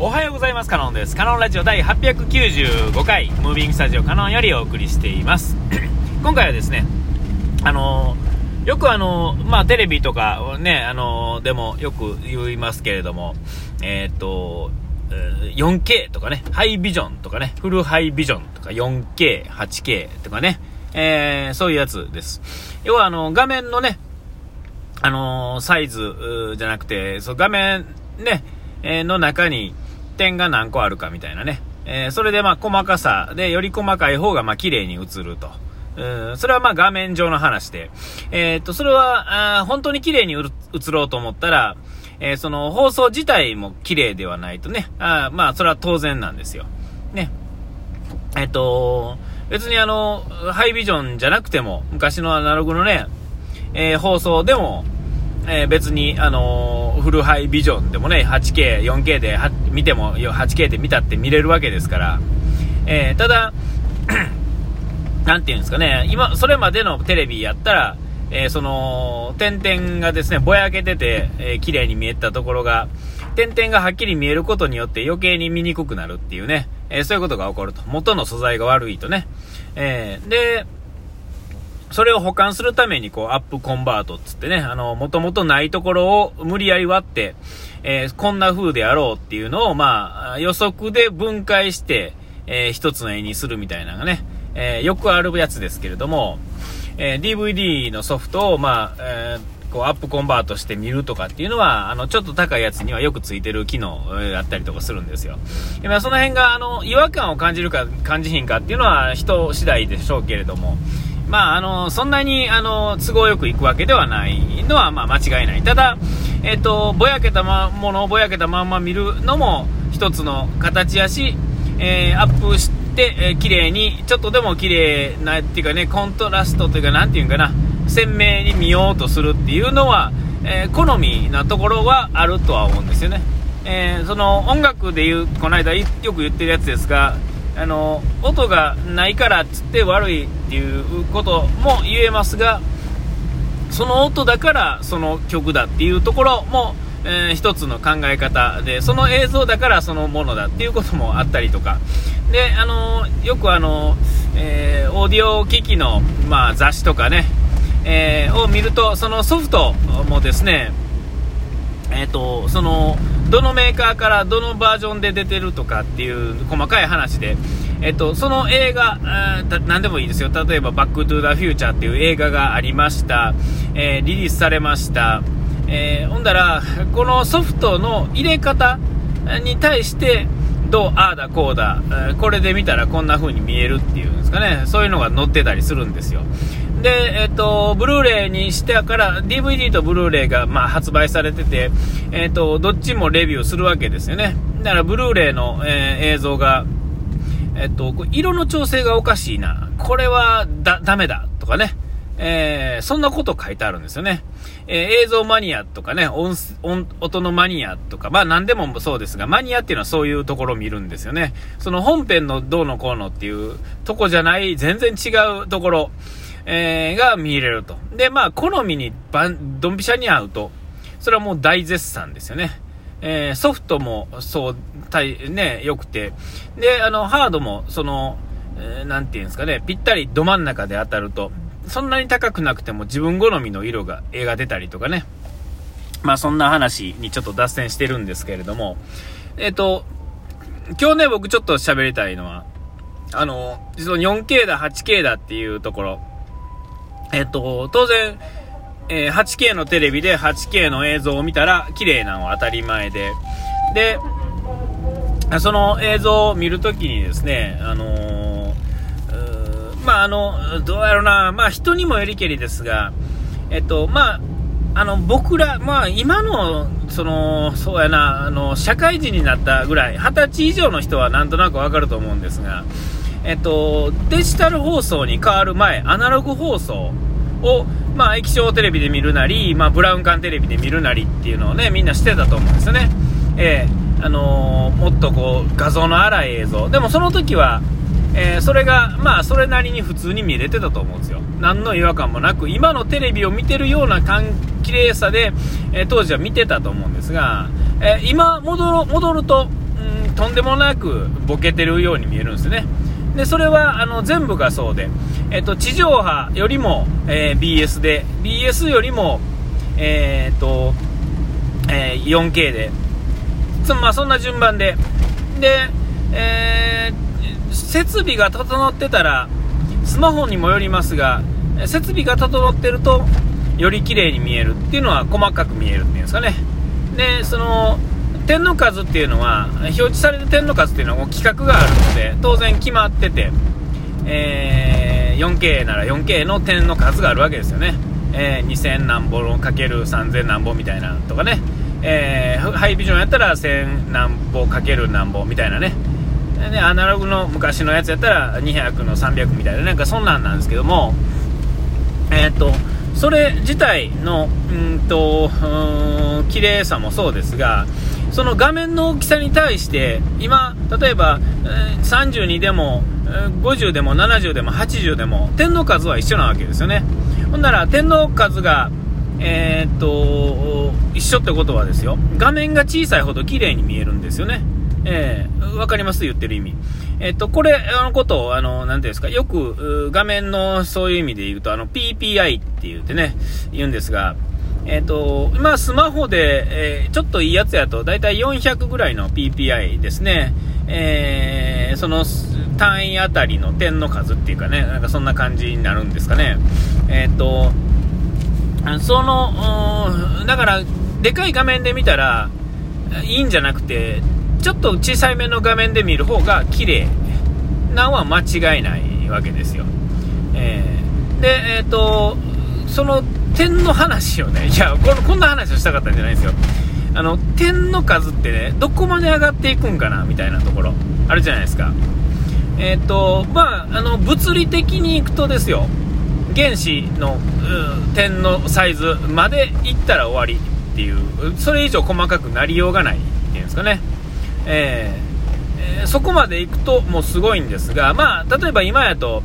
おはようございます。カノンです。カノンラジオ第895回、ムービングスタジオカノンよりお送りしています。今回はですね、あのー、よくあのー、まあ、テレビとかね、あのー、でもよく言いますけれども、えっと、4K とかね、ハイビジョンとかね、フルハイビジョンとか 4K、8K とかね、えー、そういうやつです。要はあの、画面のね、あのサイズじゃなくて、そう画面ね、えの中に、点が何個あるかみたいなね。えー、それでまあ細かさで、より細かい方がまあ綺麗に映ると。うん、それはまあ画面上の話で。えー、っと、それは、あ本当に綺麗に映ろうと思ったら、えー、その放送自体も綺麗ではないとね。あまあ、それは当然なんですよ。ね。えっと、別にあの、ハイビジョンじゃなくても、昔のアナログのね、えー、放送でも、えー、別に、あのー、フルハイビジョンでもね、8K、4K で見ても、8K で見たって見れるわけですから、えー、ただ、なんていうんですかね、今、それまでのテレビやったら、えその、点々がですね、ぼやけてて、えー、綺麗に見えたところが、点々がはっきり見えることによって余計に見にくくなるっていうね、えそういうことが起こると。元の素材が悪いとね。えで、それを保管するために、こう、アップコンバートっつってね、あの、もともとないところを無理やり割って、えー、こんな風であろうっていうのを、まあ、予測で分解して、えー、一つの絵にするみたいなのがね、えー、よくあるやつですけれども、え DVD のソフトを、まあ、えこう、アップコンバートして見るとかっていうのは、あの、ちょっと高いやつにはよくついてる機能だったりとかするんですよ。今、その辺が、あの、違和感を感じるか感じひんかっていうのは人次第でしょうけれども、まあ、あの、そんなに、あの、都合よく行くわけではないのは、まあ、間違いない。ただ、えっ、と、ぼやけたものをぼやけたまんま見るのも一つの形やし、えー、アップして、えー、綺麗に、ちょっとでも綺麗な、っていうかね、コントラストというか、なんていうんかな、鮮明に見ようとするっていうのは、えー、好みなところはあるとは思うんですよね。えー、その音楽で言う、この間よく言ってるやつですが、あの音がないからっつって悪いっていうことも言えますがその音だからその曲だっていうところも、えー、一つの考え方でその映像だからそのものだっていうこともあったりとか。であのよくあの、えー、オーディオ機器の、まあ、雑誌とかね、えー、を見るとそのソフトもですねえーとそのどのメーカーからどのバージョンで出てるとかっていう細かい話で、えっと、その映画、何でもいいですよ。例えば、バックトゥザフューチャーっていう映画がありました。えー、リリースされました。えー、ほんだら、このソフトの入れ方に対して、どう、ああだこうだ、これで見たらこんな風に見えるっていうんですかね。そういうのが載ってたりするんですよ。で、えっと、ブルーレイにしてから、DVD とブルーレイが、まあ、発売されてて、えっと、どっちもレビューするわけですよね。だから、ブルーレイの、えー、映像が、えっと、色の調整がおかしいな。これは、だ、ダメだ。とかね。えー、そんなこと書いてあるんですよね。えー、映像マニアとかね、音、音、のマニアとか、まあ何でもそうですが、マニアっていうのはそういうところを見るんですよね。その本編のどうのこうのっていうとこじゃない、全然違うところ。えー、が見れると。で、まあ、好みにばん、ドンピシャに合うと、それはもう大絶賛ですよね。えー、ソフトもそう、たい、ね、良くて。で、あの、ハードも、その、えー、なんていうんですかね、ぴったりど真ん中で当たると、そんなに高くなくても自分好みの色が、絵が出たりとかね。まあ、そんな話にちょっと脱線してるんですけれども、えっ、と、今日ね、僕ちょっと喋りたいのは、あの、実は 4K だ、8K だっていうところ、えっと、当然、えー、8K のテレビで 8K の映像を見たら綺麗なのは当たり前で、で、その映像を見るときにですね、あの、まあ、あの、どうやろうな、まあ、人にもよりけりですが、えっと、まあ、あの、僕ら、まあ、今の、その、そうやな、あの、社会人になったぐらい、20歳以上の人はなんとなくわかると思うんですが、えっと、デジタル放送に変わる前、アナログ放送を、まあ、液晶テレビで見るなり、まあ、ブラウン管テレビで見るなりっていうのをね、みんなしてたと思うんですよね。えー、あのー、もっとこう、画像の荒い映像。でもその時は、えー、それが、まあ、それなりに普通に見れてたと思うんですよ。何の違和感もなく、今のテレビを見てるような綺麗さで、え当時は見てたと思うんですが、え今戻ろ、戻るとん、とんでもなくボケてるように見えるんですね。で、それは、あの、全部がそうで、えっと、地上波よりも、え、BS で、BS よりも、えー、と、え、4K で、つまあ、そんな順番で、で、えー、設備が整ってたら、スマホにもよりますが、設備が整ってると、より綺麗に見えるっていうのは細かく見えるっていうんですかね。で、その、点の数っていうのは、表示される点の数っていうのは規格があるので、当然決まってて、えー、4K なら 4K の点の数があるわけですよね。えー、2000何本かける3000何本みたいなとかね、えー、ハイビジョンやったら1000何本かける何本みたいなね。でアナログの昔のやつやったら200の300みたいななんかそんなんなんですけどもえー、っとそれ自体のうんと綺麗さもそうですがその画面の大きさに対して今例えば、32でも50でも70でも80でも点の数は一緒なわけですよね。ほんなら点の数がえー、っと一緒ってことはですよ。画面が小さいほど綺麗に見えるんですよね。えー、わかります言ってる意味。えっと、これ、のことを、あの、なんていうんですか、よく、画面のそういう意味で言うと、あの、PPI って言ってね、言うんですが、えっ、と、今、スマホで、えー、ちょっといいやつやと、だいたい400ぐらいの PPI ですね。えー、その単位あたりの点の数っていうかね、なんかそんな感じになるんですかね。えっ、と、その、だから、でかい画面で見たら、いいんじゃなくて、ちょっと小さいめの画面で見る方が綺麗なんは間違いないわけですよ。えー、で、えっ、ー、と、その点の話をね、いやこ、こんな話をしたかったんじゃないですよ。あの、点の数ってね、どこまで上がっていくんかな、みたいなところ、あるじゃないですか。えっ、ー、と、まあ、あの、物理的にいくとですよ、原子の、点のサイズまでいったら終わりっていう、それ以上細かくなりようがないっていうんですかね。えー、そこまで行くともうすごいんですが、まあ、例えば今やと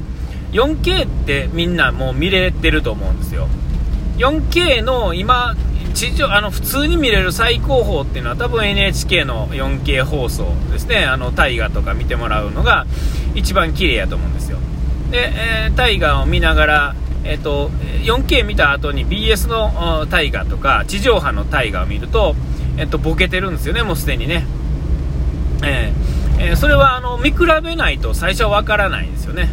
4K ってみんなもう見れてると思うんですよ。4K の今地上あの普通に見れる最高峰っていうのは多分 NHK の 4K 放送ですね。あの大河とか見てもらうのが一番綺麗やと思うんですよ。で、えー、大河を見ながらえ、ー、と 4K 見た後に BS の大河とか地上波の大河を見ると、えっ、ー、とボケてるんですよね。もうすでにね。えー、えー、それはあの見比べないと最初は分からないんですよね。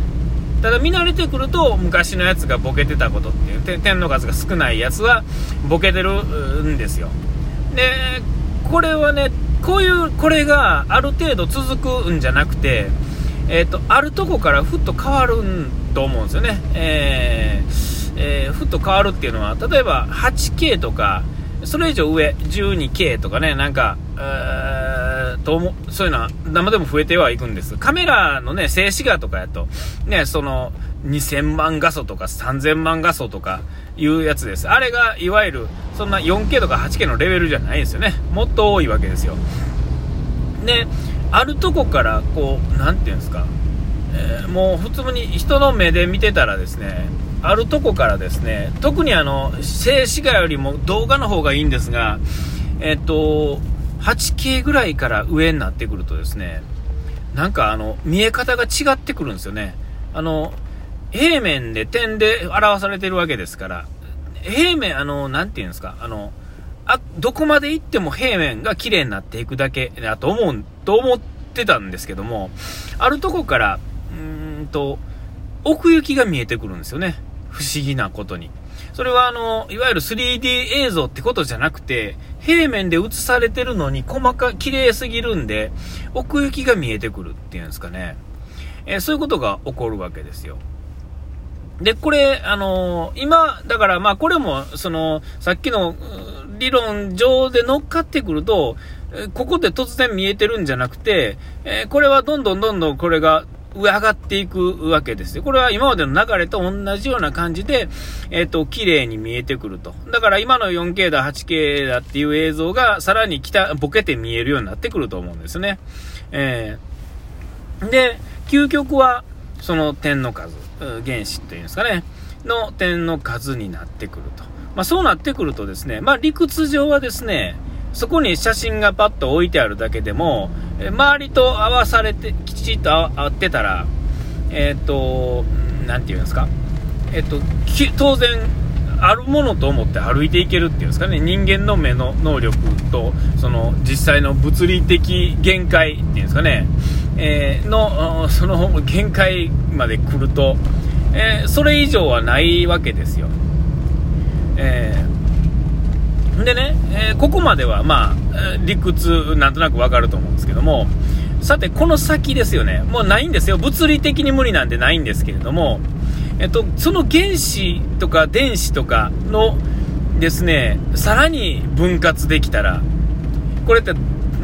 ただ見慣れてくると昔のやつがボケてたことっていう点の数が少ないやつはボケてるんですよ。でこれはねこういうこれがある程度続くんじゃなくてえっ、ー、とあるとこからふっと変わると思うんですよね。えー、えー、ふっと変わるっていうのは例えば 8K とかそれ以上上 12K とかねなんかと思そういうのは生でも増えてはいくんです。カメラのね、静止画とかやと、ね、その、2000万画素とか3000万画素とかいうやつです。あれが、いわゆる、そんな 4K とか 8K のレベルじゃないですよね。もっと多いわけですよ。で、あるとこから、こう、なんていうんですか、えー、もう普通に人の目で見てたらですね、あるとこからですね、特にあの、静止画よりも動画の方がいいんですが、えっと、8K ぐらいから上になってくるとですね、なんかあの、見え方が違ってくるんですよね。あの、平面で点で表されてるわけですから、平面、あの、なんていうんですか、あの、あ、どこまで行っても平面が綺麗になっていくだけだと思う、と思ってたんですけども、あるとこから、うーんと、奥行きが見えてくるんですよね。不思議なことに。それはあの、いわゆる 3D 映像ってことじゃなくて、平面で映されてるのに細か、綺麗すぎるんで、奥行きが見えてくるっていうんですかね。えー、そういうことが起こるわけですよ。で、これ、あのー、今、だからまあこれも、その、さっきの理論上で乗っかってくると、ここで突然見えてるんじゃなくて、えー、これはどんどんどんどんこれが上上がっていくわけですよ。これは今までの流れと同じような感じで、えっ、ー、と、綺麗に見えてくると。だから今の 4K だ、8K だっていう映像がさらに来た、ボケて見えるようになってくると思うんですね。えー、で、究極は、その点の数、原子っていうんですかね、の点の数になってくると。まあそうなってくるとですね、まあ理屈上はですね、そこに写真がパッと置いてあるだけでも、周りと合わされて、きちっと合ってたら、えっ、ー、と、なんていうんですか、えっ、ー、と、当然、あるものと思って歩いていけるっていうんですかね、人間の目の能力と、その実際の物理的限界っていうんですかね、えー、の、その限界まで来ると、えー、それ以上はないわけですよ。えー、でね、えここまではまあ、理屈なんとなくわかると思うんですけども、さて、この先ですよね、もうないんですよ、物理的に無理なんてないんですけれども、えっと、その原子とか電子とかのですね、さらに分割できたら、これって、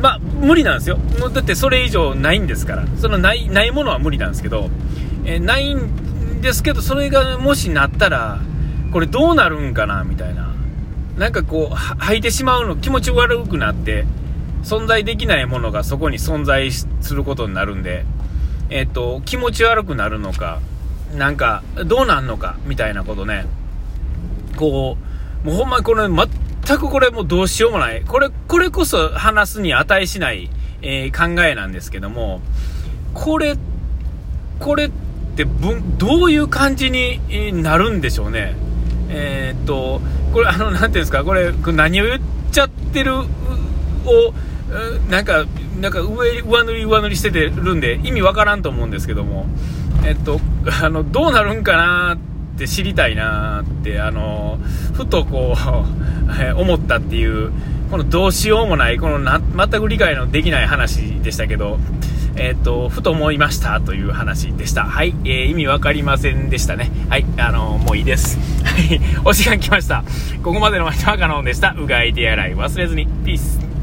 まあ、無理なんですよ。だってそれ以上ないんですから。そのない、ないものは無理なんですけど、えー、ないんですけど、それがもしなったら、これどうなるんかな、みたいな。なんかこう、吐いてしまうの、気持ち悪くなって、存在できないものがそこに存在することになるんで、えっ、と、気持ち悪くなるのか、なんか、どうなんのか、みたいなことね。こう、もうほんまにこれ、全くこれもうどうしようもない。これ、これこそ話すに値しない、えー、考えなんですけども、これ、これってどういう感じになるんでしょうね。えー、っと、これ、あの、なんていうんですか、これ、何を言っちゃってるを、なんか、なんか上、上塗り上塗りしててるんで、意味わからんと思うんですけども、えっと、あの、どうなるんかなって知りたいなって、あの、ふとこう、思ったっていう、このどうしようもない、このな全く理解のできない話でしたけど、えっ、と、ふと思いましたという話でした。はい、えー、意味わかりませんでしたね。はい、あのもういいです。い、お時間来ました。ここまでのお相手はカノンでした。うがい手洗い忘れずに。ピース。